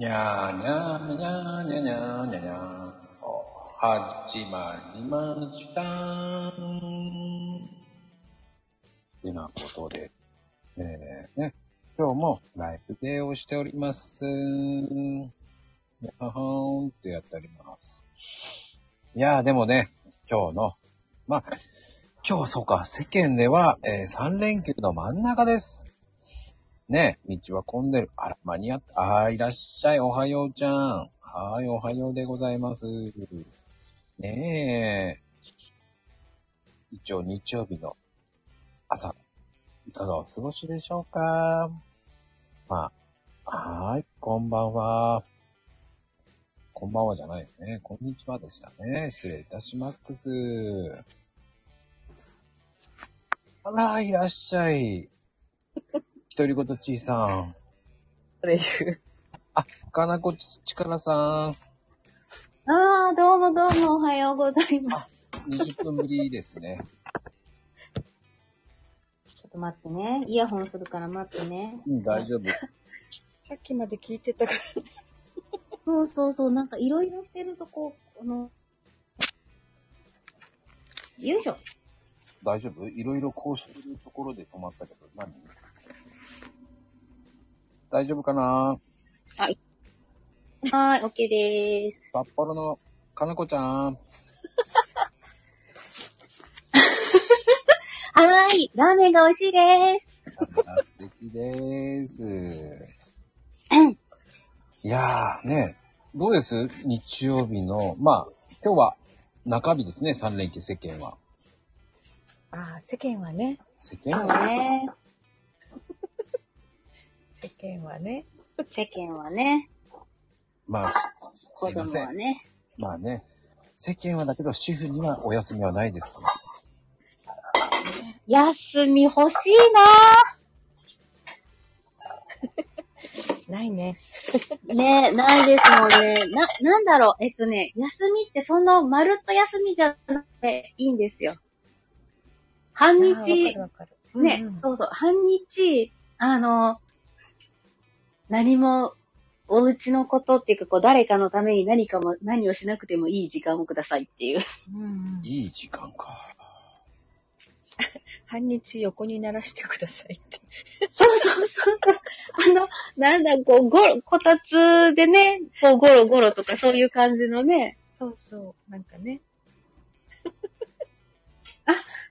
にゃーにゃーにゃーにゃーにゃーにゃーにゃー。お始まりましたてなことで、えー、ね、今日もライブデーをしております。やはーんってやっております。いやーでもね、今日の、まあ、今日そうか、世間では、え3連休の真ん中です。ね道は混んでる。あら、間に合った。あーいらっしゃい。おはようちゃん。はい、おはようでございます。ねえ。一応日曜日の朝、いかがお過ごしでしょうか？まあ、はーい、こんばんは。こんばんはじゃないよね。こんにちはでしたね。失礼いたします。あら、いらっしゃい。独り言ちいさん。それ言う。あ、かなこちちからさん。ああ、どうもどうもおはようございます。20分ぶりですね。ちょっと待ってね。イヤホンするから待ってね。うん、大丈夫。さっきまで聞いてたから。そうそうそう、なんかいろいろしてるとこ、この、よいしょ。大丈夫？いろいろこうしてるところで止まったけど、何？大丈夫かな？はーい、オッケーでーす。札幌のかなこちゃん。はーい、ラーメンが美味しいです。あ素敵です。いやー、ね、どうです？日曜日の、まあ、今日は中日ですね、3連休世間は。ああ、世間はね。世間は、ね。世間はね。世間はね、まあ、す子いません。供はね。まあね、世間はだけど主婦にはお休みはないですから。休み欲しいな いね。な ねないですもんね。な、なんだろう。えっとね、休みってそんなまるっと休みじゃなくていいんですよ。半ああわか日る、わかる。ね、うんうんそうそう、半日、あの、何も、お家のことっていうか、こう、誰かのために何かも、何をしなくてもいい時間をくださいっていう。うんうんいい時間か。半日横にならしてくださいって。そうそうそう。あの、なんだ、こう、ごろ、こたつでね、こう、ゴロゴロとかそういう感じのね、そうそう。なんかね。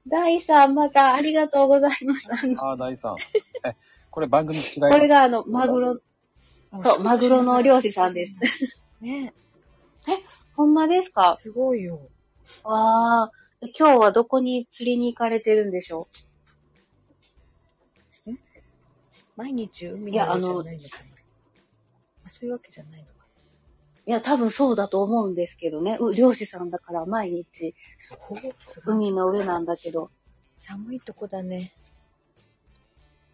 第3またありがとうございます。あの、ああ、大さん。え、これ番組違います。これがあの、マグロ、そう、マグロの漁師さんです。ね。ほんまですか？すごいよ。ああ、今日はどこに釣りに行かれてるんでしょ毎日海いやの上じゃあのないのかな。あそういうわけじゃないのかいや、多分そうだと思うんですけどね。う漁師さんだから毎日海の上なんだけど。寒いとこだね。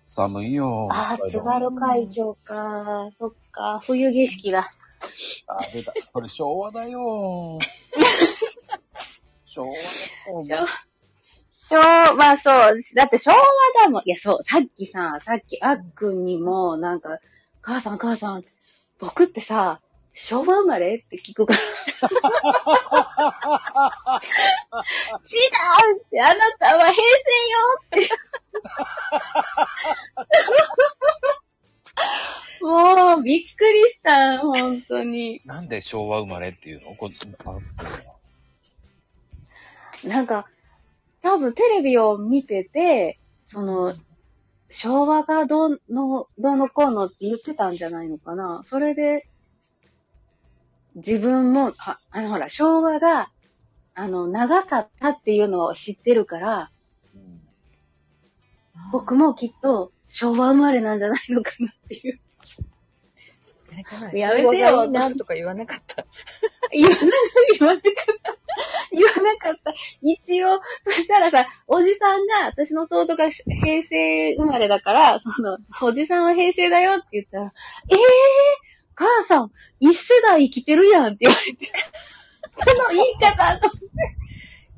寒いよ。ああ、津軽海峡か。そっか。冬景色だ。あー、出た。これ昭和だよ。昭和だよ。昭まあそう。だって昭和だもん。いや、そう。さっきさ、さっきあっくんにも、なんか、母さん母さん、僕ってさ、昭和生まれ？って聞くから。違うって、あなたは平成よって。もう、びっくりした、本当に。なんで昭和生まれっていうの？こあなんか、多分テレビを見てて、その、昭和がどうの、どうのこうのって言ってたんじゃないのかな。それで、自分も、あ、あのほら、昭和が、あの、長かったっていうのを知ってるから、うん僕もきっと昭和生まれなんじゃないのかなっていう。やめてよなとか言わなかった。言わな、言わなかった。言わなかった。一応、そしたらさ、おじさんが、私の弟が平成生まれだから、その、おじさんは平成だよって言ったら、ええー、母さん、一世代生きてるやんって言われて。その言い方と思って、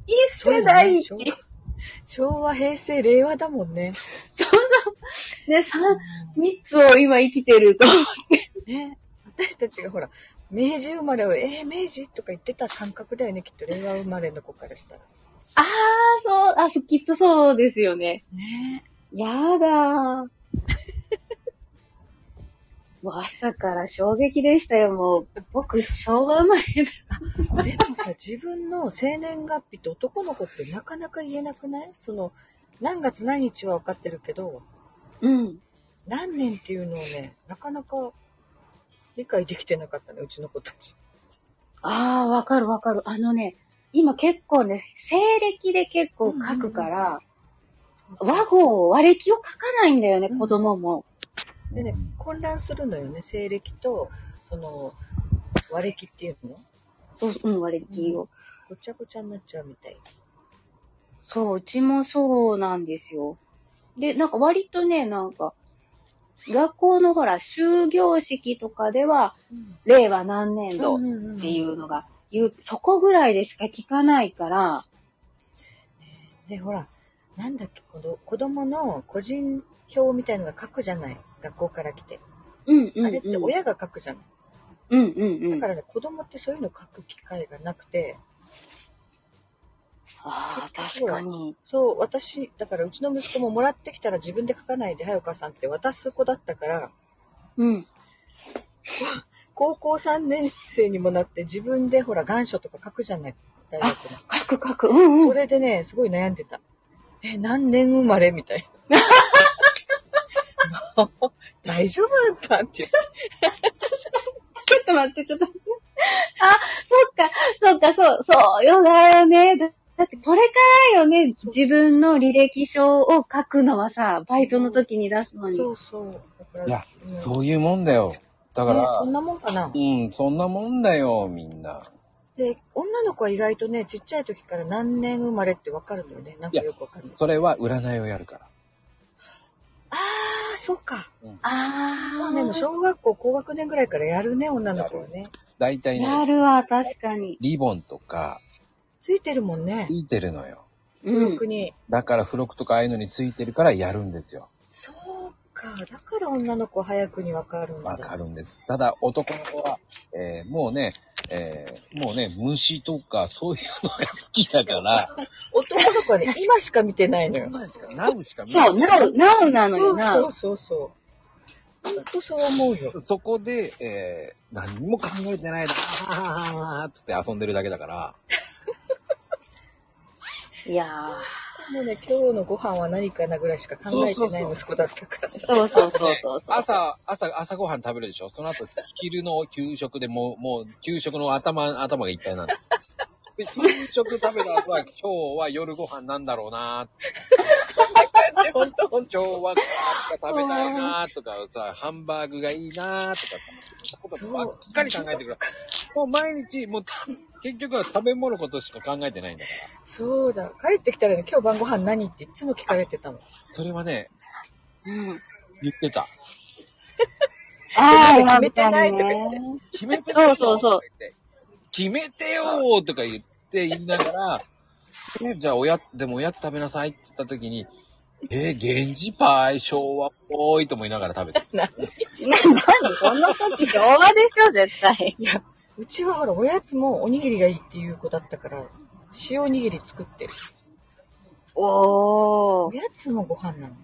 一世代って、そうだね昭和、平成、令和だもんね。ね、三、三つを今生きてると。ね。私たちがほら、明治生まれを、えー、明治とか言ってた感覚だよね、きっと令和生まれの子からしたら。ああ、そう、あ、そきっとそうですよね。ねやだー。もう朝から衝撃でしたよ、もう。僕、昭和生まれだ。でもさ、自分の生年月日って男の子ってなかなか言えなくない？その、何月何日は分かってるけど、うん。何年っていうのをね、なかなか理解できてなかったね、うちの子たち。ああ、わかるわかる。あのね、今結構ね、西暦で結構書くから、和号、和暦を書かないんだよね、うん子供も。でね、混乱するのよね、西暦と、その、和暦っていうのそう、うん、和暦を。ごちゃごちゃになっちゃうみたい。そう、うちもそうなんですよ。で、なんか割とね、なんか、学校のほら、終業式とかでは、令和何年度っていうのが、言う、そこぐらいでしか聞かないから、で、ほら、なんだっけ、この子供の個人表みたいのが書くじゃない。学校から来て。うんうん、うん。あれって親が書くじゃない。うんうんうん。だからね、子供ってそういうの書く機会がなくて、ああ、確かに。そう、私、だからうちの息子ももらってきたら自分で書かないで、はいお母さんって渡す子だったから、うん。高校3年生にもなって自分でほら願書とか書くじゃない。大学の。書く書く。うんうん。それでね、すごい悩んでた。え、何年生まれ？みたいな。大丈夫あんたって言って。ちょっと待って、ちょっと待って。あ、そっか、そっか、そう、そうよだよね。だだってこれからよね、自分の履歴書を書くのはさ、バイトの時に出すのに。そうそう。いや、うんそういうもんだよ。だかねら、そんなもんかな。うん、そんなもんだよ、みんな。で、女の子は意外とね、ちっちゃい時から何年生まれってわかるのよね。なんかよくわかんない。それは占いをやるから。ああ、そうか。ああ。そうね、もう小学校高学年ぐらいからやるね、女の子はね。大体やね、るわ、確かに。リボンとか、ついてるもんね。ついてるのよ。うん特。に。だから付録とかああいうのについてるからやるんですよ。そうか。だから女の子は早くにわかるんだ。わかるんです。ただ男の子は、えーもうね、えーもうね、虫とかそういうのが好きだから、男の子はね、今しか見てないのよ。今しか、ナウしか見なそう、い。なう、なうなのよな。そうそうそうそう。ほんとそう思うよ。そこで、えー何にも考えてないな、あーあーつって遊んでるだけだから、いやもうね、今日のご飯は何かなぐらいしか考えてない息子だったからー。さ。そうそうそうそうそう。朝、朝、朝ごはん食べるでしょ？その後、昼の給食でもう、もう、給食の頭、頭がいっぱいなんです。で、給食食べた後は、今日は夜ご飯なんだろうなほんとほんと。今日はカー食べたいなとかさ、ハンバーグがいいなとかさ、そういうことばっかり考えてくる。もう毎日、もうた結局は食べ物ことしか考えてないんだから。そうだ。帰ってきたらね、今日晩ご飯何っていつも聞かれてたもん。それはね、うん。言ってた。ああ、決めてないとか言ってね決めてそうそうそう決めてよーとか言って言いながら、えじゃあおや、でもおやつ食べなさいって言った時に、えー、源氏パイ、昭和っぽいと思いながら食べて。何な、なにこの時昭和でしょ、絶対。いや、うちはほら、おやつもおにぎりがいいっていう子だったから、塩おにぎり作ってる。おー。おやつもご飯なの。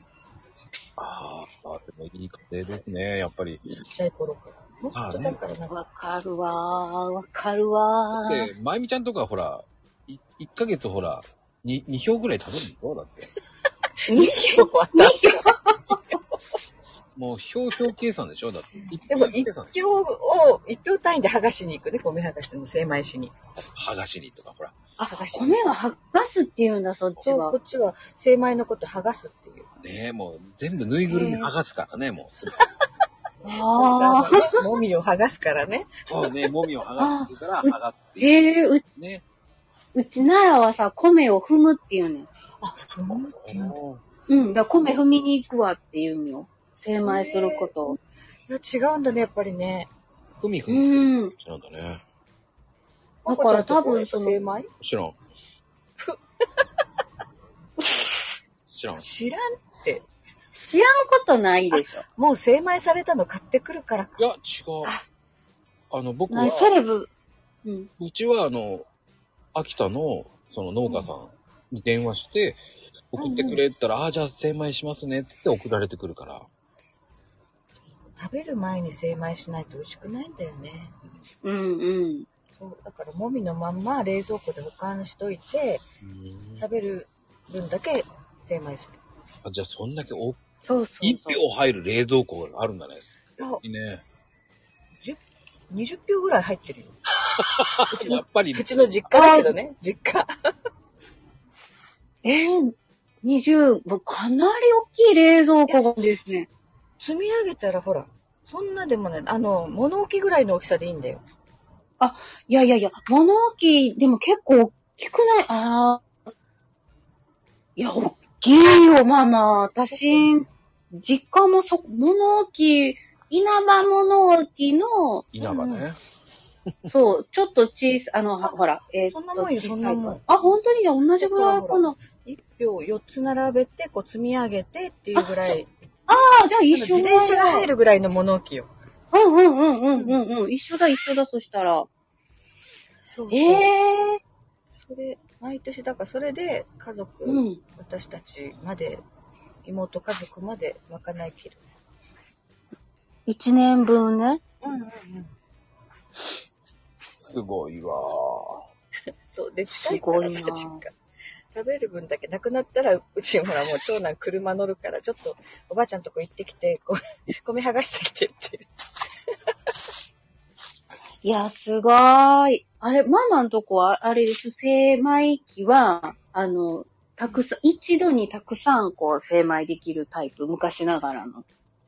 ああ、でもいい家庭ですね、やっぱり。ちっちゃい頃から。もっとだからなんか、わかるわー、わかるわー。で、まゆみちゃんとかほら、い1ヶ月ほら、2, 2票ぐらい食べるんでしょ？だって。今日 はもう票票計算でしょ？だって。でも一。票を、一票単位で剥がしに行くね、米剥がしの精米しに。剥がしにとか、ほら。あ、剥がし米は剥がすって言うんだ、そっちはこ。っちは精米のこと剥がすっていう。ねえ、もう全部ぬいぐるみ剥がすからね、もう。あそうさ、もみを剥がすからね。そうね、もみを剥がすって言うから、剥がすってー。言ええー、う、うね。うちならはさ、米を踏むって言うねん。あ、ふむっていうんだ。うん、だ米踏みに行くわって言うんよ。精米することを。いや、違うんだね、やっぱりね。ふみふうみする。ん。なんだね。だから多分その精米？知らんふ。知らん。知らんって。知らんことないでしょ。もう精米されたの買ってくるからか。いや、違う。ああの、僕はな、セレブ。うん。うちはあの、秋田の、その農家さんに電話して、送ってくれたら、ああ、じゃあ精米しますね、っつって送られてくるから。食べる前に精米しないと美味しくないんだよね。うんうん。そう、だからもみのまんま冷蔵庫で保管しといて、食べる分だけ精米する。あじゃあ、そんだけお、そうそう1そう。票入る冷蔵庫があるんだね。いや、いいね。20票ぐらい入ってるよ。うちの、やっぱり、うちの実家だけどね、実家。えー、20、もうかなり大きい冷蔵庫がですね。積み上げたらほら、そんなでもね、あの、物置きぐらいの大きさでいいんだよ。いやいやいや、物置、でも結構大きくない？ああ。いや、大きいよ、ママ。私、実家もそ、物置、稲葉物置の、稲葉ね。そう、ちょっと小さ、あの、はほら、えーっと、そんなもんよそんなもんあ、本当にじゃあ同じぐらいかな。一票4つ並べて、こう積み上げてっていうぐらい、ああ、じゃあ一緒自転車が入るぐらいの物置よ。うんうんうんうんうんうん。一緒だ一緒だ、そしたら。そうそう。ええそれ、毎年、だからそれで家族、うん。私たちまで、妹家族まで賄いきる。一年分ね。うんうんうん。すごいわ そう。で、近いからさ、すごいな実家。食べる分だけなくなったら、うちほらもう長男車乗るから、ちょっとおばあちゃんとこ行ってきて、こう米剥がしてきてって。いや、すごーい。あれ、ママんとこは、あれです、精米機は、あの、たくさん、一度にたくさん、こう、精米できるタイプ、昔ながらの。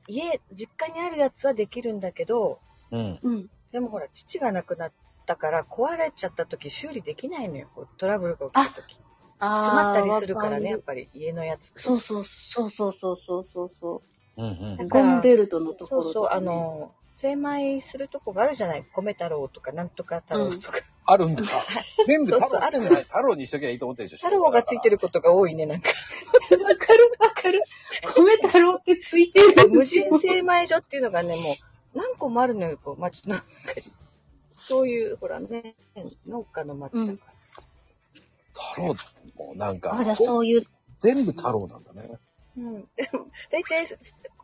家、実家にあるやつはできるんだけど、うん。うん。でもほら、父が亡くなったから、壊れちゃった時修理できないのよ。こうトラブルが起きた時。あ詰まったりするからね、やわっぱり家のやつ。そうそう、そうそうそうそうそうそうんうんう。だからゴンベルトのところそうそう、あの、精米するとこがあるじゃない？米太郎とか、なんとか太郎とか。あるんだ。全部太そうそう郎ってない太郎にしときゃいいと思ってるでしょ。太郎がついてることが多いね、なんか。わかるわかる。米太郎ってついてる。そう無人精米所っていうのがね、もう何個もあるのよ、こう、町の中に。そういう、ほらね、農家の町だから。太郎もうなんかあ、じゃあ、そういう、全部太郎なんだね。うん。でも、大体、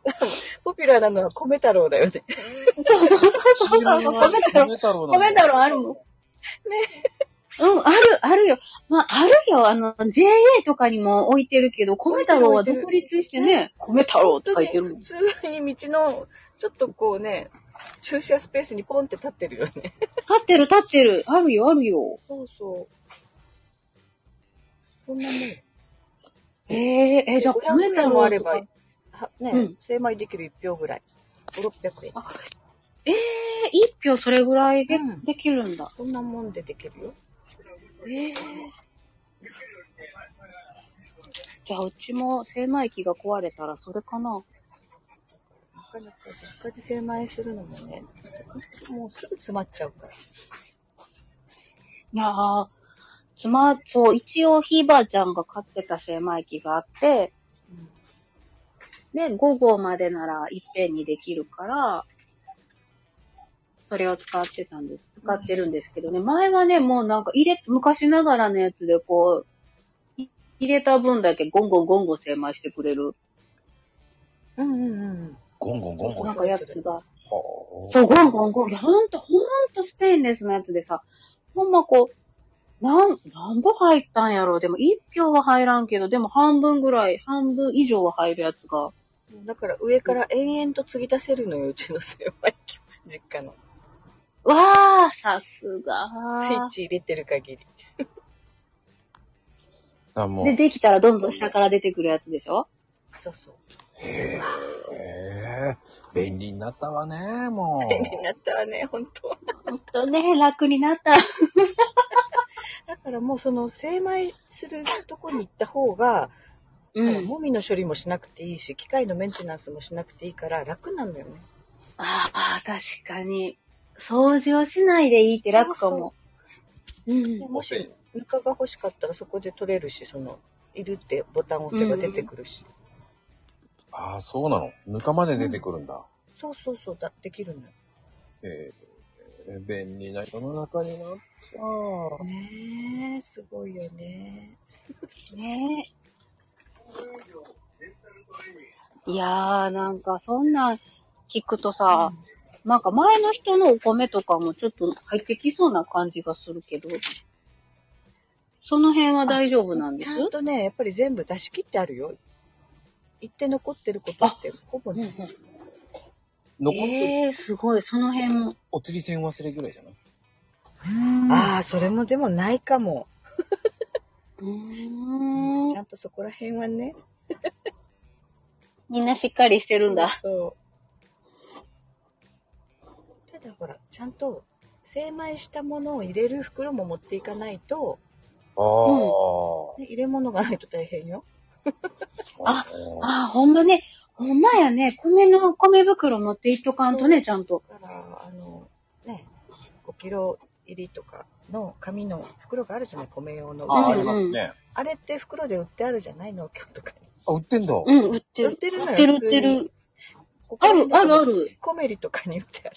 ポピュラーなのは米太郎だよね。そうそうそう米太郎。米太郎米太郎あるもん。ね。うん、ある、あるよ。まあ、あるよ。あの、JA とかにも置いてるけど、米太郎は独立してね、米太郎って書いてる。普通に道の、ちょっとこうね、駐車スペースにポンって立ってるよね。立ってる、立ってる。あるよ、あるよ。そうそう。そんなもん。えええ、じゃあ、500米太円もあればね、うん精米できる1票ぐらい。5、600円。ええ一票それぐらいで、うんできるんだ。そんなもんでできるよ。ええじゃあ、うちも精米機が壊れたらそれかな。なかなか実家で精米するのもね、もうすぐ詰まっちゃうから。いやー、つま、そう、一応ひいばあちゃんが飼ってた精米機があって、で、午後までならいっぺんにできるから、それを使ってたんです。使ってるんですけどね。前はね、もうなんか入れ、昔ながらのやつでこう、い入れた分だけゴンゴンゴンゴン精米してくれる、うんうんうん。ゴンゴンゴンゴン。はなんかやつが。あ。そう、ゴンゴンゴン。ほんと、ほんとステンレスのやつでさ、ほんまこう、なん、何歩入ったんやろう。でも一票は入らんけど、でも半分ぐらい、半分以上は入るやつが。だから上から延々と継ぎ出せるのよ、うちの精米機は。実家の。わー、さすがスイッチ入れてる限り。で、あもう。できたらどんどん下から出てくるやつでしょ？そうそう。へえ。便利になったわね、も 便利になったわね、本当ほんとね、楽になった。だからもうその精米するとこに行った方が、うん。もみの処理もしなくていいし、機械のメンテナンスもしなくていいから楽なんだよね。ああ、確かに。掃除をしないでいいって楽かも。うん。でもし、ぬかが欲しかったらそこで取れるし、その、いるってボタンを押せば出てくるし。ああ、そうなの。ぬかまで出てくるんだ。そうそうそう、だできるのよ。ええ便利な世の中になった。ねえ、すごいよね。ねえ。いやー、なんかそんなん聞くとさ、なんか前の人のお米とかもちょっと入ってきそうな感じがするけど、その辺は大丈夫なんです？ちゃんとね、やっぱり全部出し切ってあるよ。言って残ってることってほぼね。うんうん残ってる、えー、すごい、その辺も。お釣り線忘れぐらいじゃない？ああ、それもでもないかも。うーんちゃんとそこら辺はね。みんなしっかりしてるんだ。そう。ただほら、ちゃんと精米したものを入れる袋も持っていかないと、ああ、ね入れ物がないと大変よ。あああ、ほんまね。ほんまやね。米の、米袋持っていっとかんとね、ちゃんと。だから、あの、ね、5キロ入りとかの紙の袋があるじゃない、米用の。ああ、うんりますね。あれって袋で売ってあるじゃない農協とかに。あ、売ってんだ。うん、売ってる。売ってるのよ売ってる、売ってる。ある、ある、あ。る。コメリとかに売ってある。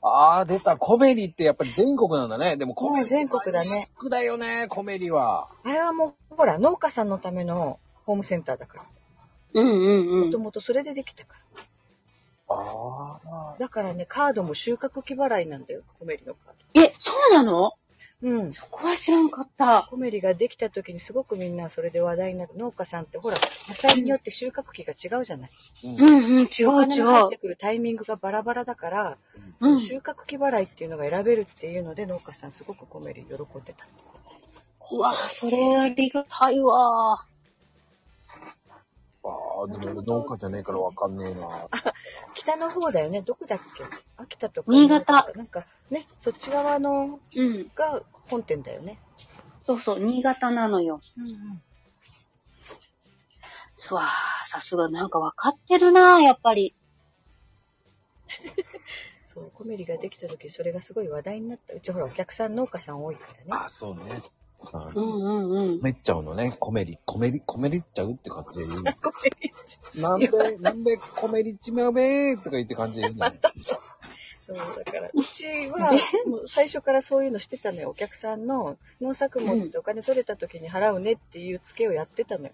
ああ、出た。コメリってやっぱり全国なんだね。でもコメリ全国だね。国だよね、コメリは。あれはもう、ほら、農家さんのためのホームセンターだから。うんうんうもとん。もとそれでできたかああ。ら。だからね、カードも収穫期払いなんだよ、コメリのカーえ、そうなの？ド。うん。そこは知らんかった。コメリができた時にすごくみんなそれで話題になる。農家さんってほら、野菜によって収穫期が違うじゃない。うんうん、違う違お金が入っうて。くるタイミングがバラバラだから、うん収穫期払いっていうのが選べるっていうので農家さんすごくコメリ喜んでた。うわ、それありがたいわ。ああ、でも俺農家じゃねえからわかんねえな。北の方だよね。どこだっけ？秋田とか。新潟。なんかね、そっち側のうん。が本店だよね。そうそう、新潟なのよ。うんうん。すわー、さすがなんかわかってるなやっぱり。そう、コメリができた時それがすごい話題になった。うちほらお客さん農家さん多いからね。ああ、そうね。あうんうんうん。めっちゃうのね、コメリ、コメリ、コメリっちゃうって感じで言う。コメリなんで、なんでコメリっちまうべーとか言って感じで言うね。そう、だから、うちは、もう最初からそういうのしてたのよ。お客さんの農作物でお金取れた時に払うねっていう付けをやってたのよ。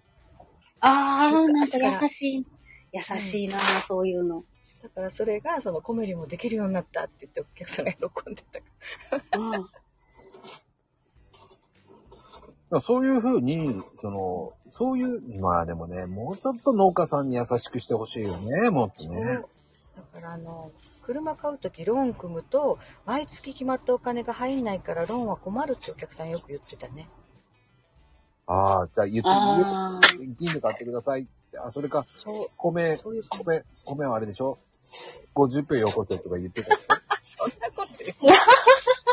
あー、なんか優しい。優しいなそういうの。だからそれが、そのコメリもできるようになったって言ってお客さんが喜んでたかうん。そういうふうに、その、そういう、まあでもね、もうちょっと農家さんに優しくしてほしいよね、もっとら。ね。だからあの、車買う時ローン組むと、毎月決まったお金が入んないからローンは困るってお客さんよく言ってたね。ああ、じゃあ言って、あー。現金で買ってくださいって。あ、それか、米、そういう。米、米はあれでしょ ?50 票よこせとか言ってた。そんなこと言う。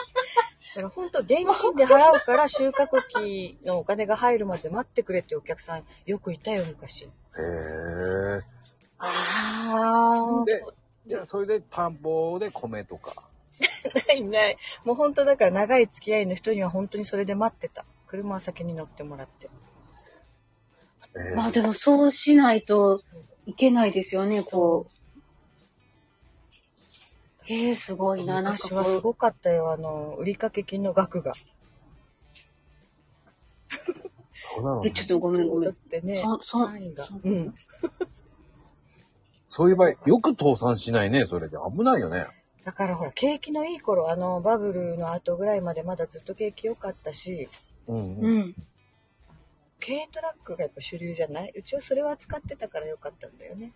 だから本当現金で払うから収穫期のお金が入るまで待ってくれってお客さんよくいたよ、昔。へえ。あー。で、じゃあそれで田んぼで米とか。ないない。もう本当だから長い付き合いの人には本当にそれで待ってた。車は先に乗ってもらって。えーまあでもそうしないといけないですよね、こう。えー、すごいな、なんか昔はすこごかったよ、あの、売掛金の額が。う。そうなのねえ、ちょっとごめんごめってね、そ、そ、単位がそ。うん。そういう場合、よく倒産しないね、それで。危ないよね。だからほら、景気のいい頃、あの、バブルの後ぐらいまでまだずっと景気良かったし、うん、ううん。ん。軽トラックがやっぱ主流じゃない？うちはそれは使ってたから良かったんだよね、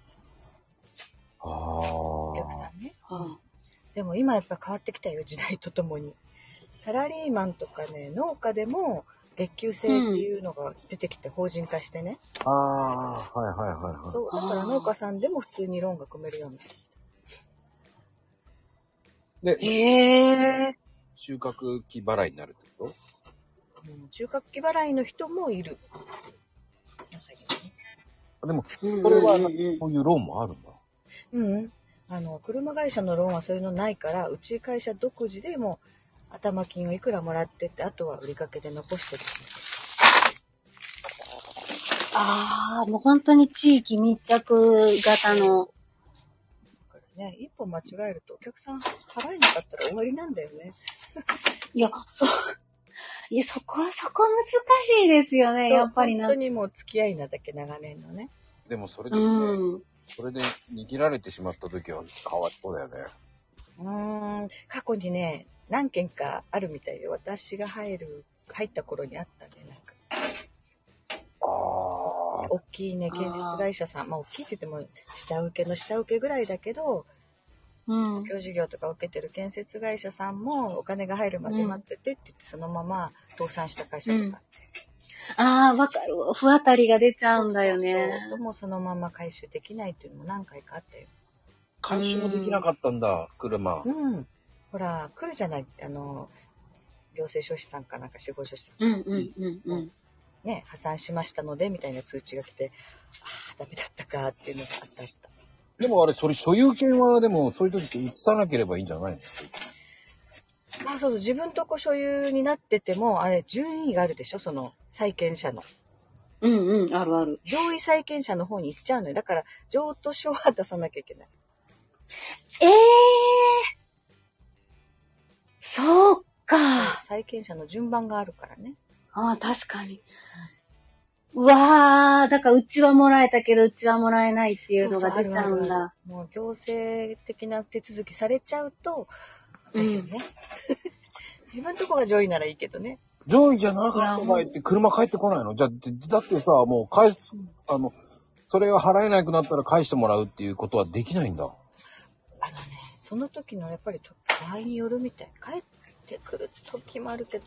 あお客さあ。んね。はでも今やっぱ変わってきたよ、時代とともに。サラリーマンとかね、農家でも月給制っていうのが出てきて法人化してね。ああ、はいはいはいはい。そうだから農家さんでも普通にローンが組めるようになる。で、へえ。収穫期払いになるってこと？うん、収穫期払いの人もいる。中にはね。でも、うんそれは、こういうローンもあるんだ。うん。あの、車会社のローンはそういうのないから、うち会社独自でもう頭金をいくらもらってって、あとは売りかけで残してる。ああ、もう本当に地域密着型の。だからね、一本間違えるとお客さん払えなかったら終わりなんだよね。いや、そう。いや、そこは、そこ難しいですよね、やっぱりな本当。にもう付き合いなだけ長年のね。でもそれでね、うん。それで握られてしまった時はかわいそうだよね。うーん、過去にね、何件かあるみたいよ。私が入る、入った頃にあったね、なんか。ああ。大きいね、建設会社さん。まあ、大きいって言っても、下請けの下請けぐらいだけど、うん。公共事業とか受けてる建設会社さんも、お金が入るまで待っててって言って、そのまま倒産した会社とかあって。ああ、わかる。不当たりが出ちゃうんだよね。そうそうそうもうそのまま回収できないっていうのも何回かあったよ。回収もできなかったんだ、車。うん。ほら、来るじゃない。あの、行政書士さんかなんか司法書士さん。うんうんうんうん。ね、破産しましたので、みたいな通知が来て、ああ、ダメだったかっていうのがあったあった。でもあれ、それ所有権はでもそういう時って移さなければいいんじゃないの？あそうそう、自分とこ所有になってても、あれ、順位があるでしょ？その、債権者の。うんうん、あるある。上位債権者の方に行っちゃうのよ。だから、譲渡書は出さなきゃいけない。ええー。そうか。債権者の順番があるからね。ああ、確かに。うわー、だからうちはもらえたけど、うちはもらえないっていうのが出ちゃうんそうそうもう行政的な手続きされちゃうと、大変ね。自分とこが上位ならいいけどね。上位じゃなかった場合って車帰ってこないの？じゃあ、でだってさ、もう返す、あの、それが払えなくなったら返してもらうっていうことはできないんだ。あのね、その時のやっぱりと場合によるみたい。帰ってくる時もあるけど、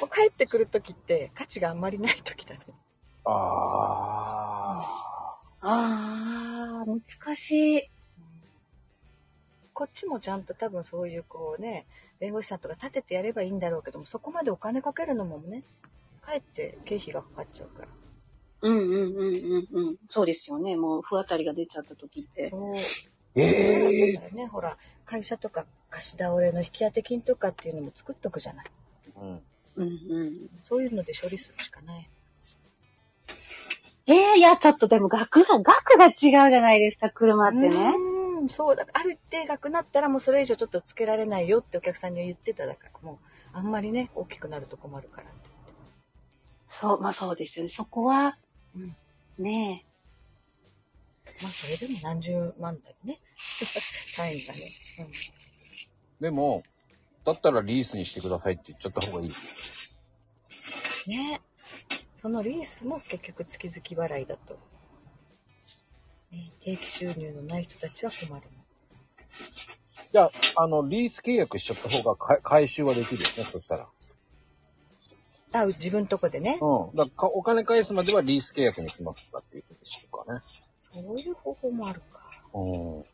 もう帰ってくる時って価値があんまりない時だね。ああ。あー、難しい。こっちもちゃんと多分そういうこうね、弁護士さんとか立ててやればいいんだろうけども、そこまでお金かけるのもね、かえって経費がかかっちゃうから。うんうんうんうんうん。そうですよね。もう、不当たりが出ちゃった時って。そう。ええだからね、ほら、会社とか貸し倒れの引き当て金とかっていうのも作っとくじゃない。うん。うんうん。そういうので処理するしかない。ええいや、ちょっとでも額が、額が違うじゃないですか、車ってね。うーん、そうだ。ある一定額なったらもうそれ以上ちょっとつけられないよってお客さんには言ってただから、もう、あんまりね、大きくなると困るからってそう、まあそうですよね。そこは、うんねまあ、それでも何十万だよね。単位がね。うん。でも、だったらリースにしてくださいって言っちゃった方がいい。ねそのリースも結局月々払いだと。ね、定期収入のない人たちは困るの。じゃあ、あの、リース契約しちゃった方がか回収はできるよね、そしたら。あ、自分とこでね。うん。だかお金返すまではリース契約にしますかっていうことでしょうかね。そういう方法もあるか。うん。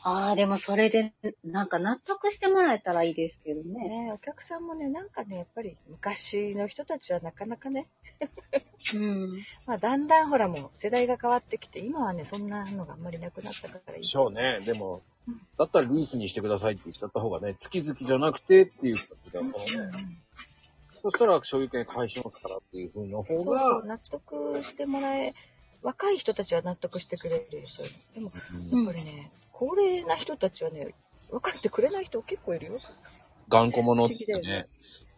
え。ああ、でもそれで、なんか納得してもらえたらいいですけどね。ねお客さんもね、なんかね、やっぱり昔の人たちはなかなかね、うん。まあだんだんほらもう世代が変わってきて、今はね、そんなのがあんまりなくなったからいいで。しょうね。でも、だったらリースにしてくださいって言っちゃった方がね、月々じゃなくてっていう感じだからね。そしたら所有権返しますからっていう風の方が、そうそう、納得してもらえ、若い人たちは納得してくれるよ、そういうの。でも、うんやっぱりね、高齢な人たちはね、分かってくれない人結構いるよ。頑固者って不思議だよね。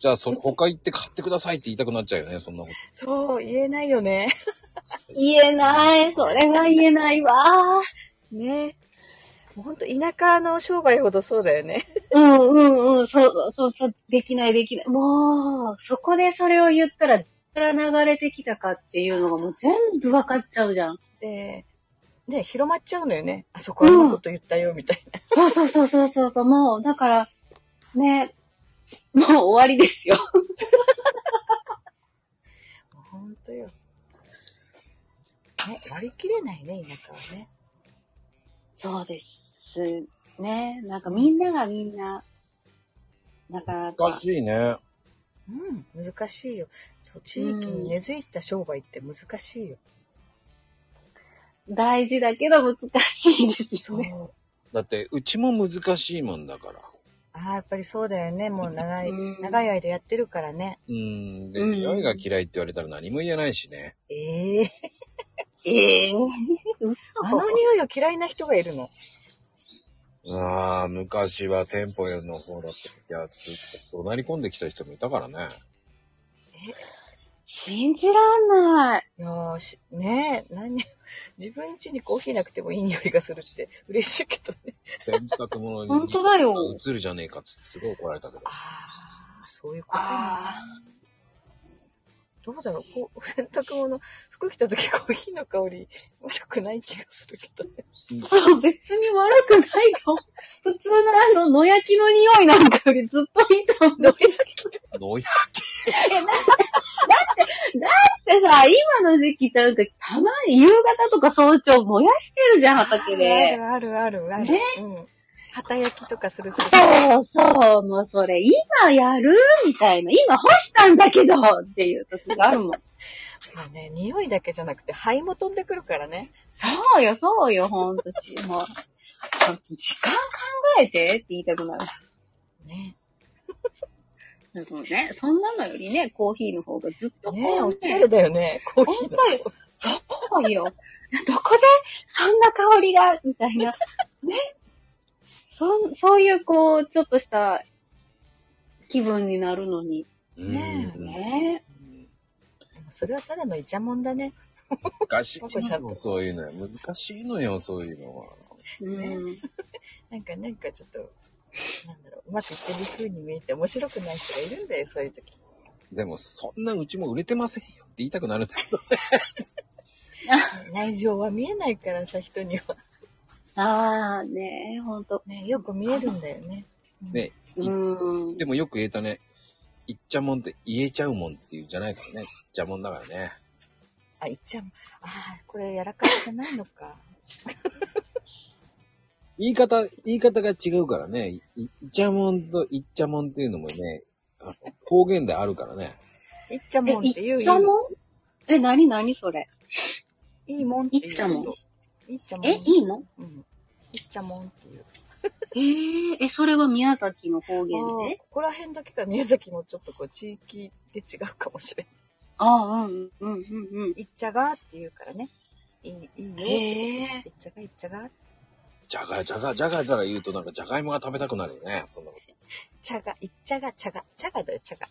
じゃあ、そ、他行って買ってくださいって言いたくなっちゃうよね、そんなこと。そう、言えないよね。言えない。それが言えないわ。ね。もうほんと田舎の商売ほどそうだよね。うんうんうん。そうそうそう。できないできない。もう、そこでそれを言ったら、どこから流れてきたかっていうのがもう全部わかっちゃうじゃん。で、ね、広まっちゃうのよね。あそこあんなこと言ったよ、みたいな。そうそうそうそうそうそう。もう、だから、ね、もう終わりですよ。ほんとよ。ね、割り切れないね、田舎はね。そうですね。なんかみんながみんな、なかなか難。しいね。うん、難しいよ。そう、地域に根付いた商売って難しいよ。大事だけど難しいですそう。よね。だって、うちも難しいもんだから。ああ、やっぱりそうだよね。もう長い、うん長い間やってるからね。うん。で、うん匂いが嫌いって言われたら何も言えないしね。ええええ嘘あの匂いを嫌いな人がいるの？ああ、昔は店舗の方だったやつ、怒鳴り込んできた人もいたからね。信じらんない。いやーし、ねえ、何、自分家にコーヒーなくてもいい匂いがするって嬉しいけどね。洗濯物に本当だよ映るじゃねえかっつってすごい怒られたけど。ああ、そういうことあね。どうだろうこう、洗濯物、服着た時コーヒーの香り悪くない気がするけどね。そう、別に悪くないと。普通のあの、野焼きの匂いなんかよりずっといいと思う。どういうのやでさ、今の時期ってなんか、たまに夕方とか早朝燃やしてるじゃん、畑あで。るあるあるある。ねうん。旗焼きとかするする。そうそう、もうそれ、今やる？みたいな。今干したんだけどっていう時があるもん。もうね、匂いだけじゃなくて灰も飛んでくるからね。そうよ、そうよ、ほんとし、もう。ほんと時間考えてって言いたくなる。ね。でもね、そんなのよりね、コーヒーの方がずっとこう、ねおしゃれだよね、コーヒーの。本当よ。そうよ。どこでそんな香りが、みたいな。ね。そ、そういう、こう、ちょっとした気分になるのに。ねうんねでもそれはただのイチャモンだね。難しいのそういうのよ。難しいのよ、そういうのは。うん。なんか、なんかちょっと、なんだろう、うまくいってる風に見えて面白くない人がいるんだよ、そういう時。でも、そんなうちも売れてませんよって言いたくなるんだけど。内情は見えないからさ、人には。ああ、ねほんと。ね、よく見えるんだよね。ね、いうん。でもよく言えたね。いっちゃもんって言えちゃうもんっていうんじゃないからね。いっちゃもんだからね。あ、いっちゃん、ああ、これやらかしじゃないのか。言い方、言い方が違うからね。いいいちゃもんといっちゃもんっていうのもね、あの方言であるからね。いっちゃえ、もんって言ういっちゃよ。もん？え、なになにそれ？いいもんって言う。いっちゃもん。いっちゃもん。え、いいの？うん。いっちゃもんっていう。えー、え、それは宮崎の方言で？ここら辺だけか宮崎もちょっとこう地域で違うかもしれん。ああ、うん、うん、うん、うん。いっちゃがって言うからね。いい、いいよ。へえ。いっちゃがいっちゃが。じゃがじゃがじゃがじゃが言うとなんかじゃがいもが食べたくなるよね。そんなこと。ちゃが、いっちゃが、ちゃが、ちゃがだよ、ちゃが。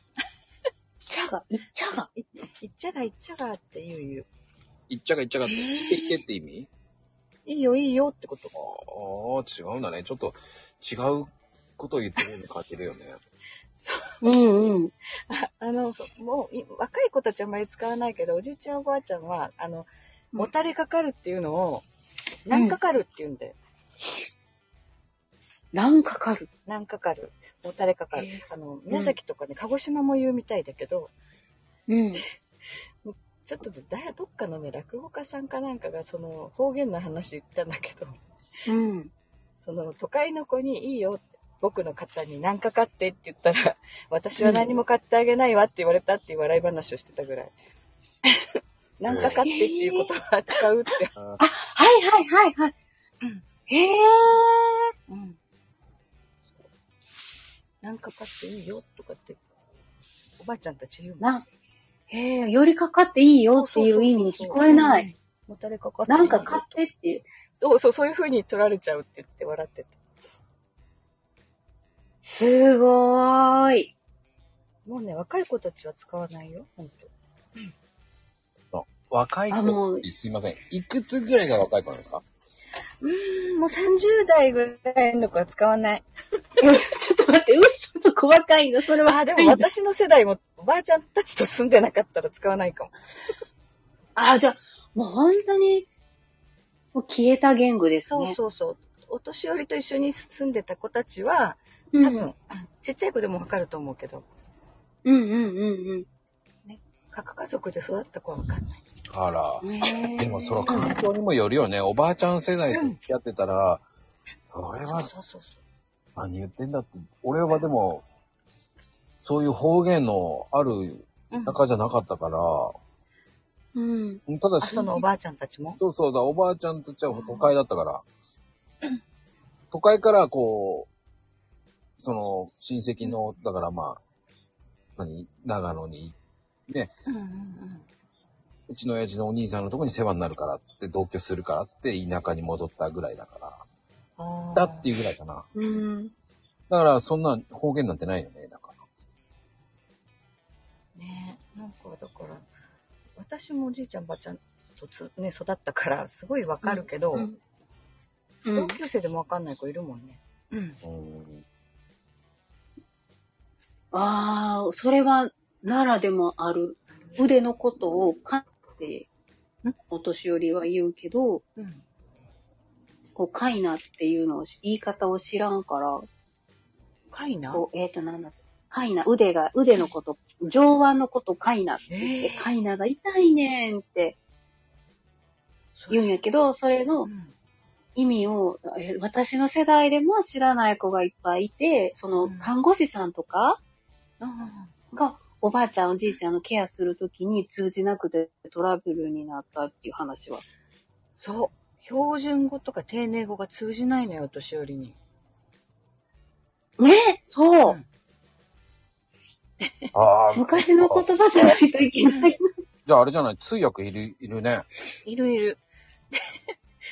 ちゃが、いっちゃが。いいっちゃが、いっちゃがって言う言う。いっちゃがいっちゃがって、言って言ってって意味？いいよ、いいよってこと。ああ、違うんだね。ちょっと違うことを言ってるように感じるよね。うん、うん。ああの、もうい、若い子たちあんまり使わないけど、おじいちゃんおばあちゃんは、あの、うんもたれかかるっていうのを、なんかかるって言うんだよ。なんかかる？なんかかる。もたれかかるへ。あの、宮崎とかね、鹿児島も言うみたいだけど、うん。ちょっとだ、どっかのね、落語家さんかなんかが、その、方言の話言ったんだけど、うん。その、都会の子にいいよ、僕の方に何か買ってって言ったら、私は何も買ってあげないわって言われたっていう笑い話をしてたぐらい。何か買ってっていうことは使うって。ああ、はいはいはいはい。へえ。うん。何か買っていいよとかって、おばあちゃんたち言うの？な、へえ、寄りかかっていいよっていう意味に聞こえない。うん。もたれかかっていいよなんか買ってっていう。そうそう、そういう風に取られちゃうって言って笑ってて。すごーい。もうね、若い子たちは使わないよ、ほんと。若い子すいません。いくつぐらいが若い子なんですか？うーん、もう30代ぐらいの子は使わない。ちょっと待って、嘘と細かいの、それは。あ、でも私の世代もおばあちゃんたちと住んでなかったら使わないかも。あ、じゃあ、もう本当に、もう消えた言語ですそうね。そうそう。お年寄りと一緒に住んでた子たちは、うん。多分、ちっちゃい子でもわかると思うけど、うんうんうん核家族で育った子はわかんない。あら。でもその環境にもよるよね。おばあちゃん世代と付き合ってたら、それはそうそうそう。何言ってんだって。俺はでも、そういう方言のあるうん、田舎じゃなかったから、うん。ただあ、そのおばあちゃんたちも？そうそうだ、おばあちゃんたちは都会だったから、都会からこう、その親戚の、だからまあ、何、長野に、ね、うんうんうん。うちの親父のお兄さんのとこに世話になるからって、同居するからって田舎に戻ったぐらいだから。だっていうぐらいかな。うん。だから、そんな方言なんてないよね、だから。ねなんかだから、私もおじいちゃんばあちゃんとつ、ね、育ったから、すごいわかるけど、うん。うん同級生でもわかんない子いるもんね。うん。うんああ、それは奈良でもある。腕のことをかってん、お年寄りは言うけど、うん。こう、かいなっていうのを、言い方を知らんから、かいなこう、えっ、と、なんだ、かいな、腕が、腕のこと、上腕のことかいなって。言って、えーかいなが痛いねんって。言うんやけど、それのうん。意味を、え私の世代でも知らない子がいっぱいいて、そのうん、看護師さんとかあが、おばあちゃん、おじいちゃんのケアするときに通じなくてトラブルになったっていう話は。そう。標準語とか丁寧語が通じないのよ、お年寄りに。ねそう、うん ああ。昔の言葉じゃないといけない。じゃああれじゃない、通訳いる、いるね。いるいる。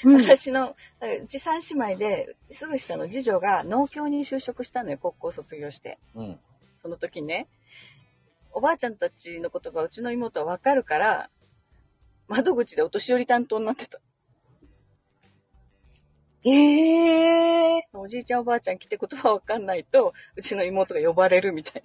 うん、私の、うち三姉妹で、すぐ下の次女が農協に就職したのよ、高校卒業して。うん。その時ね、おばあちゃんたちの言葉、うちの妹はわかるから、窓口でお年寄り担当になってた。ええおじいちゃんおばあちゃん来て言葉わかんないと、うちの妹が呼ばれるみたい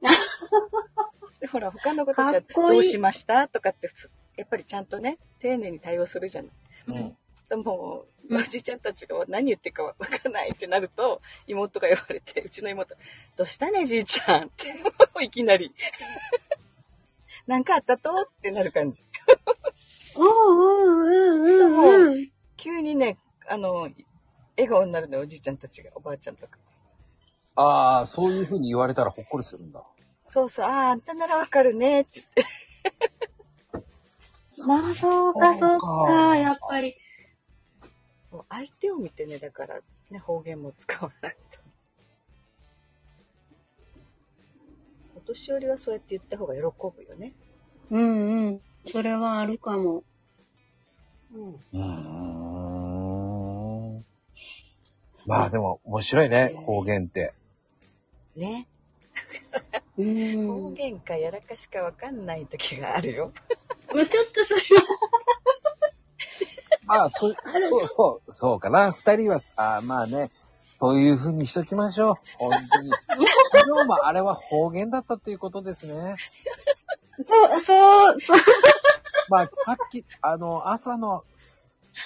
な。でほら、他の子たちはかっこいいどうしましたとかって普通、やっぱりちゃんとね、丁寧に対応するじゃない。うん。でも、うんおじいちゃんたちが何言ってるかわかんないってなると、妹が呼ばれて、うちの妹、どうしたね、じいちゃんって、いきなり。なんかあったと？ってなる感じ。うんうんうんうんうん。急にね、あの、笑顔になるのよ、おじいちゃんたちが、おばあちゃんとか。ああ、そういう風に言われたらほっこりするんだ。そうそう、ああ、あんたならわかるねって言って。まあ、そうか、そうか、やっぱり。そう相手を見てね、だから、ね、方言も使わないと。お年寄りはそうやって言った方が喜ぶよね。うんうん。それはあるかも。うん。うーん。まあでも面白いね、方言って。ね。う方ん。言かやらかしかわかんない時があるよ。まあ、ちょっとそれは、ああ、そう、そう、そう、そうかな。二人は、ああ、まあね、そういう風にしときましょう。本当に。昨日もあれは方言だったっていうことですね。そう、そう、そう。まあ、さっき、あの、朝の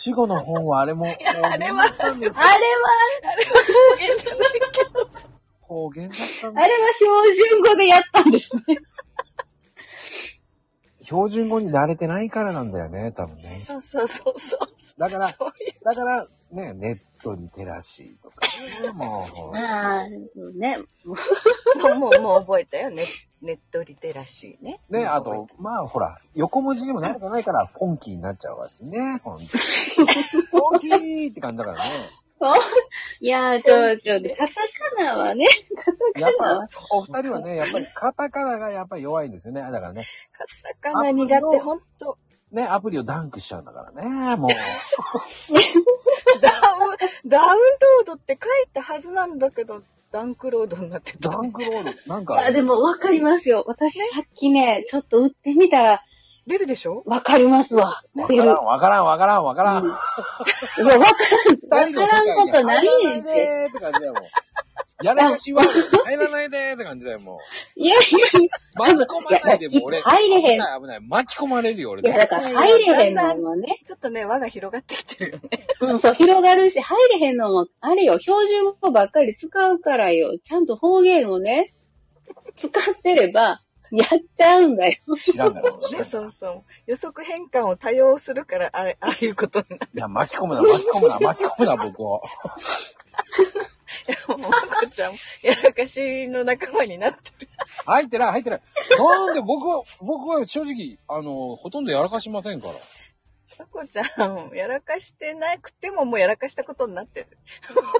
死後の本はあれも方言だったんです。あれは、方言じゃないけど。方言だったんあだ。れは標準語でやったんですね。標準語に慣れてないからなんだよね、多分ね。そうそうそうそう。だから。だから、ね、ネットリテラシーとかね、もう。ああ、ね。ももう、もう、もう覚えたよ。ネネットリテラシーね。ね、あと、まあほら、横文字にも慣れてないから、フォンキーになっちゃうわしね、ほんとに。フォンキーって感じだからね。う？いやー、ちょ、ちょ、カタカナはね。やっぱ、お二人はね、やっぱりカタカナがやっぱり弱いんですよね。だからね、カタカナ苦手、ほんと。ね、アプリをダンクしちゃうんだからね、もう。ダウン、ダウンロードって書いたはずなんだけど、ダンクロードになってたダ。ンクロール、なんか、あ、でもわかりますよ。私さっきね、ちょっと打ってみたら、出るでしょ？わかりますわ。出る。わからん、わからん、わからん、わからん。うんいや、わからん、わからんことない入らないねんって。でーって感じだよ、もう。やらかしは入らないでーって感じだよ、もいやいやいう。巻き込まないで、もう俺。入れへん危ない、危ない。巻き込まれるよ、俺。や、だから入れへんのもね。ちょっとね、輪が広がってきてるよね。うん、そう、広がるし、入れへんのも、あれよ、標準語ばっかり使うからよ。ちゃんと方言をね、使ってれば、やっちゃうんだよ。知らんから、ね、そうそう。予測変換を多用するから、あれ、ああいうことになる。いや、巻き込むな、巻き込むな、巻き込むな、僕を。もう、まこちゃんも、やらかしの仲間になってる。入ってない、入ってない。なんで僕は、僕は正直、あの、ほとんどやらかしませんから。まこちゃん、やらかしてなくても、もうやらかしたことになってる。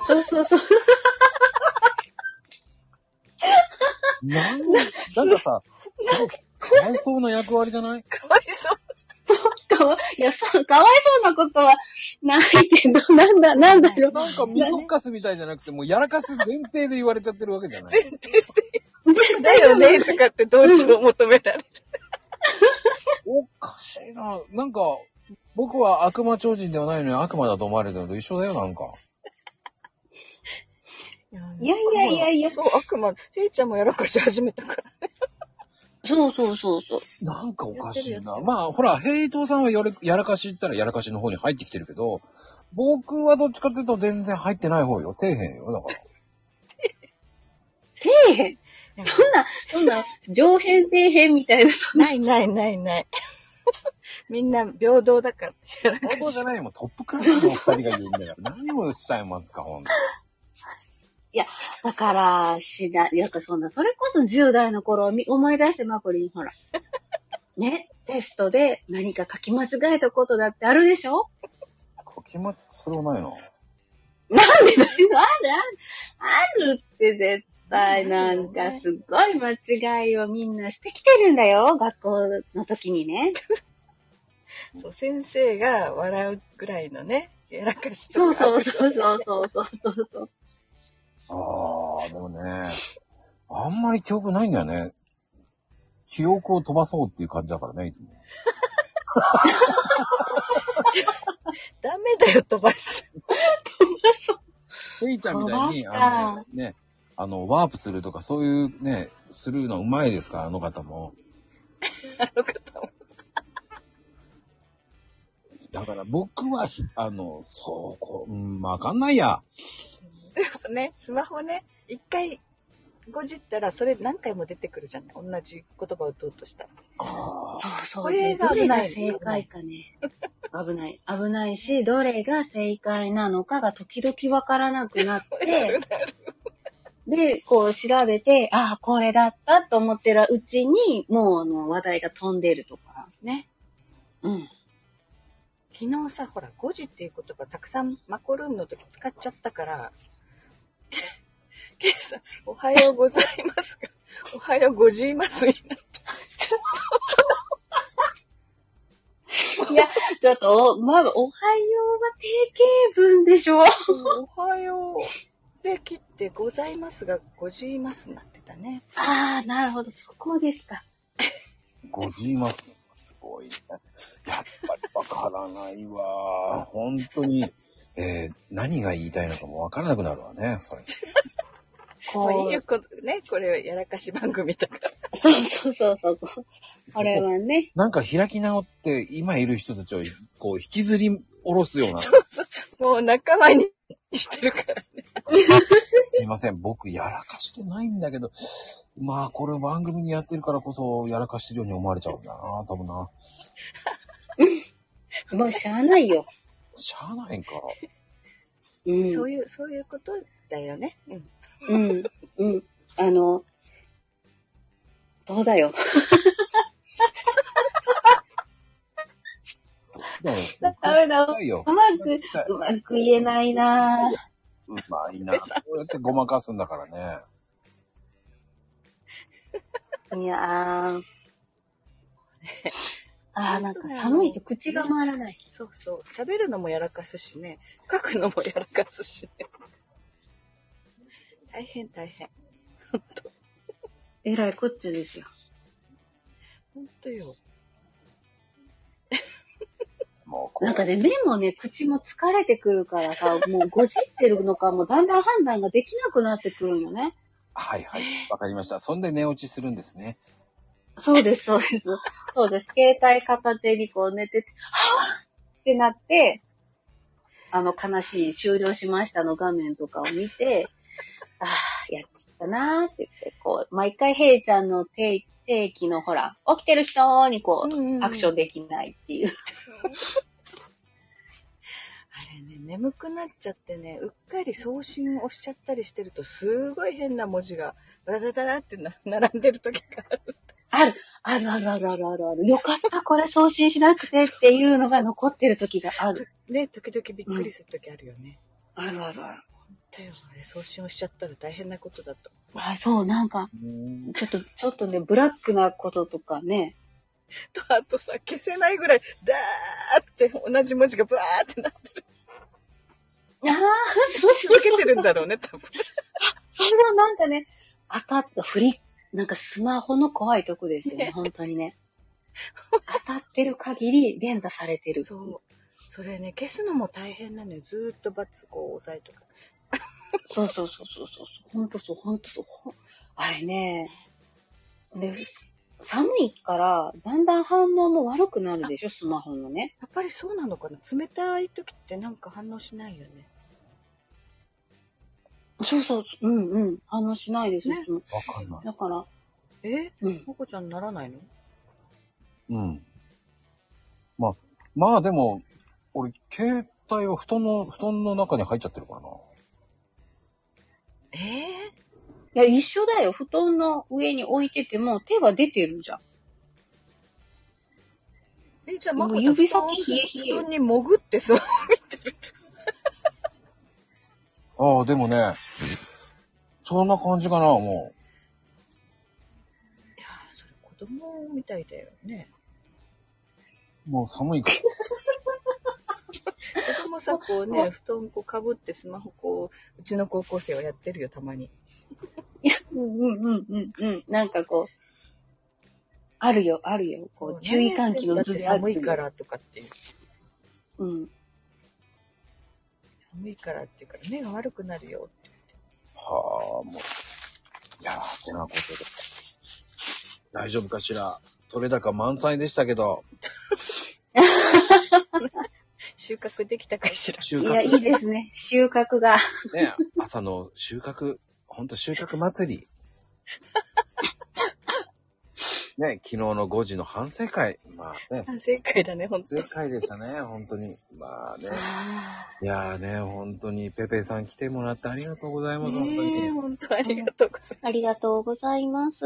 そうそうそう。なんなんかさ、かわいそうな役割じゃない？かわいそう。かわいや、そう、かわいそうなことは泣いてんのなんだ、なんだろう。なんかみそかすみたいじゃなくて、もうやらかす前提で言われちゃってるわけじゃない。前提で。だよねとかって同調を求められて。おかしいな。なんか、僕は悪魔超人ではないのに悪魔だと思われてるのと一緒だよ、なんか。いやいやいやいやそう、悪魔、ヘイちゃんもやらかし始めたから。そうそうそうそう。なんかおかしいな。まあ、ほら、ヘイトさんはやれやらかし言ったらやらかしの方に入ってきてるけど、僕はどっちかっていうと全然入ってない方よ。底辺よ。だから。底辺？そんな、そんな、上辺底辺みたいな。ないないないない。みんな平等だから。やらかし本当じゃないよ。もうトップクラスのお二人が言うんだよ。何をおっしゃいますか、ほんと。だから、しだ、やっぱそんな、それこそ10代の頃をみ思い出してマコリン、ほら。ね、テストで何か書き間違えたことだってあるでしょ？書きま、それはないな。なんでだよ、あるある、あるって絶対なんかすっごい間違いをみんなしてきてるんだよ、学校の時にね。そう、先生が笑うぐらいのね、やらかしそうとか。そうそうそうそうそうそう。ああ、でもね、あんまり記憶ないんだよね。記憶を飛ばそうっていう感じだからね、いつも。ダメだよ、飛ばしちゃ ヘイちゃんみたいに、あの、ね、あの、ワープするとかそういうね、するのうまいですから、あの方も。う。あの方も。だから僕はひ、あの、そう、こう、うん、わかんないや。でもね、スマホね、一回、ごじったら、それ何回も出てくるじゃない？同じ言葉を打とうとしたら。ああ、そうそう。これがどれが危ない正解かね。危ない。危ないし、どれが正解なのかが時々わからなくなって、で、こう調べて、ああ、これだったと思ってるうちに、もうあの話題が飛んでるとか。ね。うん。昨日さ、ほら、5時っていう言葉たくさんマコルームの時使っちゃったから、ケイさん、おはようございますが、おはようごじいますになっいや、ちょっと、おまあ、おはようは定型文でしょた。おはようで切ってございますが、ごじいますになってたね。ああ、なるほど、そこですか。ごじいます。すごいね。やっぱりわからないわ。本当に、えー何が言いたいのかもわからなくなるわね、それ。こうまあいいよ、こね、これはやらかし番組だから。そうそう そうそう。これはね。なんか開き直って、今いる人たちを、こう、引きずり下ろすような。もう仲間にしてるからね。すいません、僕やらかしてないんだけど、まあ、これ番組にやってるからこそ、やらかしてるように思われちゃうんだな、多分な。もうしゃあないよ。しゃあないんか。うん。そういう、そういうことだよね。うん。うん。うん。あの、そうだよ。ダメだ。う。まく、うまく言えないなうまいな。こうやってごまかすんだからね。ぁ。いやー。あー、なんか寒いと口が回らない。そうそう。喋るのもやらかすしね。書くのもやらかすしね。大変大変。えらいこっちゃですよ。ほんとよ。もうなんかね、目もね、口も疲れてくるからさ、もうごじってるのかもだんだん判断ができなくなってくるよね。はいはい。わかりました。そんで寝落ちするんですね。そうです、そうです。そうです。携帯片手にこう寝てて、はぁってなって、あの悲しい終了しましたの画面とかを見て、ああ、やっちゃったなーって言って、こう、毎回ヘイちゃんの定定期のほら、起きてる人にこう、アクションできないっていう。あれね、眠くなっちゃってね、うっかり送信を押しちゃったりしてると、すごい変な文字が、ダダダダってな並んでる時がある。ある、あるあるあるあるあるある。よかった、これ送信しなくてっていうのが残ってる時がある。ね、時々びっくりする時あるよね。あるあるある。だよね、送信をしちゃったら大変なことだと。あ、そう、なんか、ちょっと、ちょっとね、ブラックなこととかね、と、あとさ、消せないぐらい、ダーって同じ文字がバーってなってる。ああ、続けてるんだろうね、多分。それはなんかね、当たった、振り、なんかスマホの怖いとこですよね、ね本当にね。当たってる限り連打されてる。そう。それね、消すのも大変なのよ。ずーっとバツこう押さえとか。そうそうそうそうそう。ほんとそう、ほんとそう。あれね、で、寒いから、だんだん反応も悪くなるでしょ、スマホのね。やっぱりそうなのかな冷たい時ってなんか反応しないよね。そうそう、うんうん。反応しないです、ねいつもわかんない。だから、え？うん。まこちゃんならないの？うん。まあ、まあでも、俺、携帯は布団の、布団の中に入っちゃってるからな。え？えいや、一緒だよ。布団の上に置いてても手は出てるじゃん。え、じゃあ、まこちゃん、指先冷え冷え布団に潜ってそう。ああ、でもね、そんな感じかな、もいやー、それ子供みたいだよね。う。もう寒いから。子供さ、こうね、布団こうかぶってスマホこう、うちの高校生はやってるよ、たまに。うんうんうんうんうん。なんかこう、あるよ、あるよ。こう、注意喚起のだって図である寒いか。らとかっていう。うん。寒いからっていうから、目が悪くなるよって。はあ、もう。いやー、てなことで。大丈夫かしら？取れ高満載でしたけど、収穫できたかしら？収いや、い穫いですね。収穫が。ね、朝の収穫、ほんと収穫祭り。ね、昨日の5時の反省会。まあね、正解だね、本当正解でしたね、本当に。まあね。あいやーね、本当にペペさん来てもらってありがとうございます、本当に。本当ありがとうございます。ありがとうございます。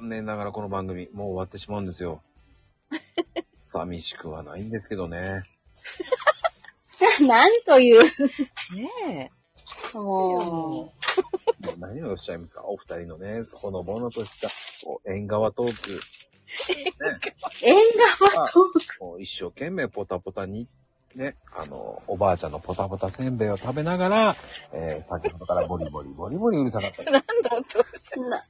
残念ながらこの番組、もう終わってしまうんですよ。寂しくはないんですけどね。なんという、ねえ。ももう何をおっしゃいますかお二人のね、ほのぼのとした、縁側トーク。う、縁側トーク。もう一生懸命ポタポタに、ね、あの、おばあちゃんのポタポタせんべいを食べながら、えー、先ほどからボリボリボリボリうるさかったです。なんだと。な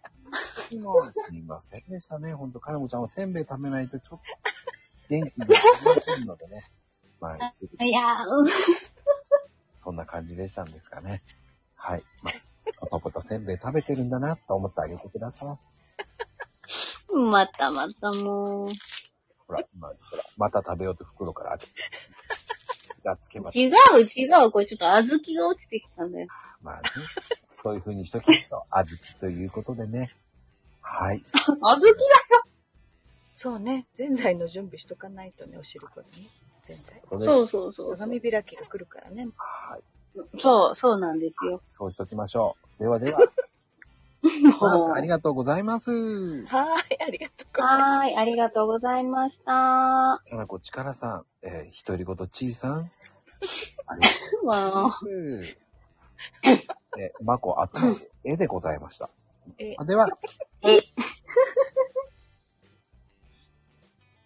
もうすいませんでしたね。ほんと、かなこちゃんはせんべい食べないとちょっと元気でありませんのでね。まあ、一部いやそんな感じでしたんですかね。はい。まあ、ポタポタせんべい食べてるんだなと思ってあげてください。またまたもう。ほら、今、ほら、また食べようと袋から開けて。気がつけば、違う違う。これちょっと小豆が落ちてきたんだよ。まあね、そういう風にしときましょう。小豆ということでね。はい。小豆だそうね。ぜんざいの準備しとかないとね、お汁粉にね。ぜんざい。そうそうそうそう。鏡開きが来るからね。はい。そう、そうなんですよ。そうしときましょう。ではでは、まずありがとうございます。はーい、ありがとうございます。はーい、ありがとうございました。かなこちからさん、えー、独り言ちいさん。ありがとうございわます。えー、まこあったま絵でございました。えでは、え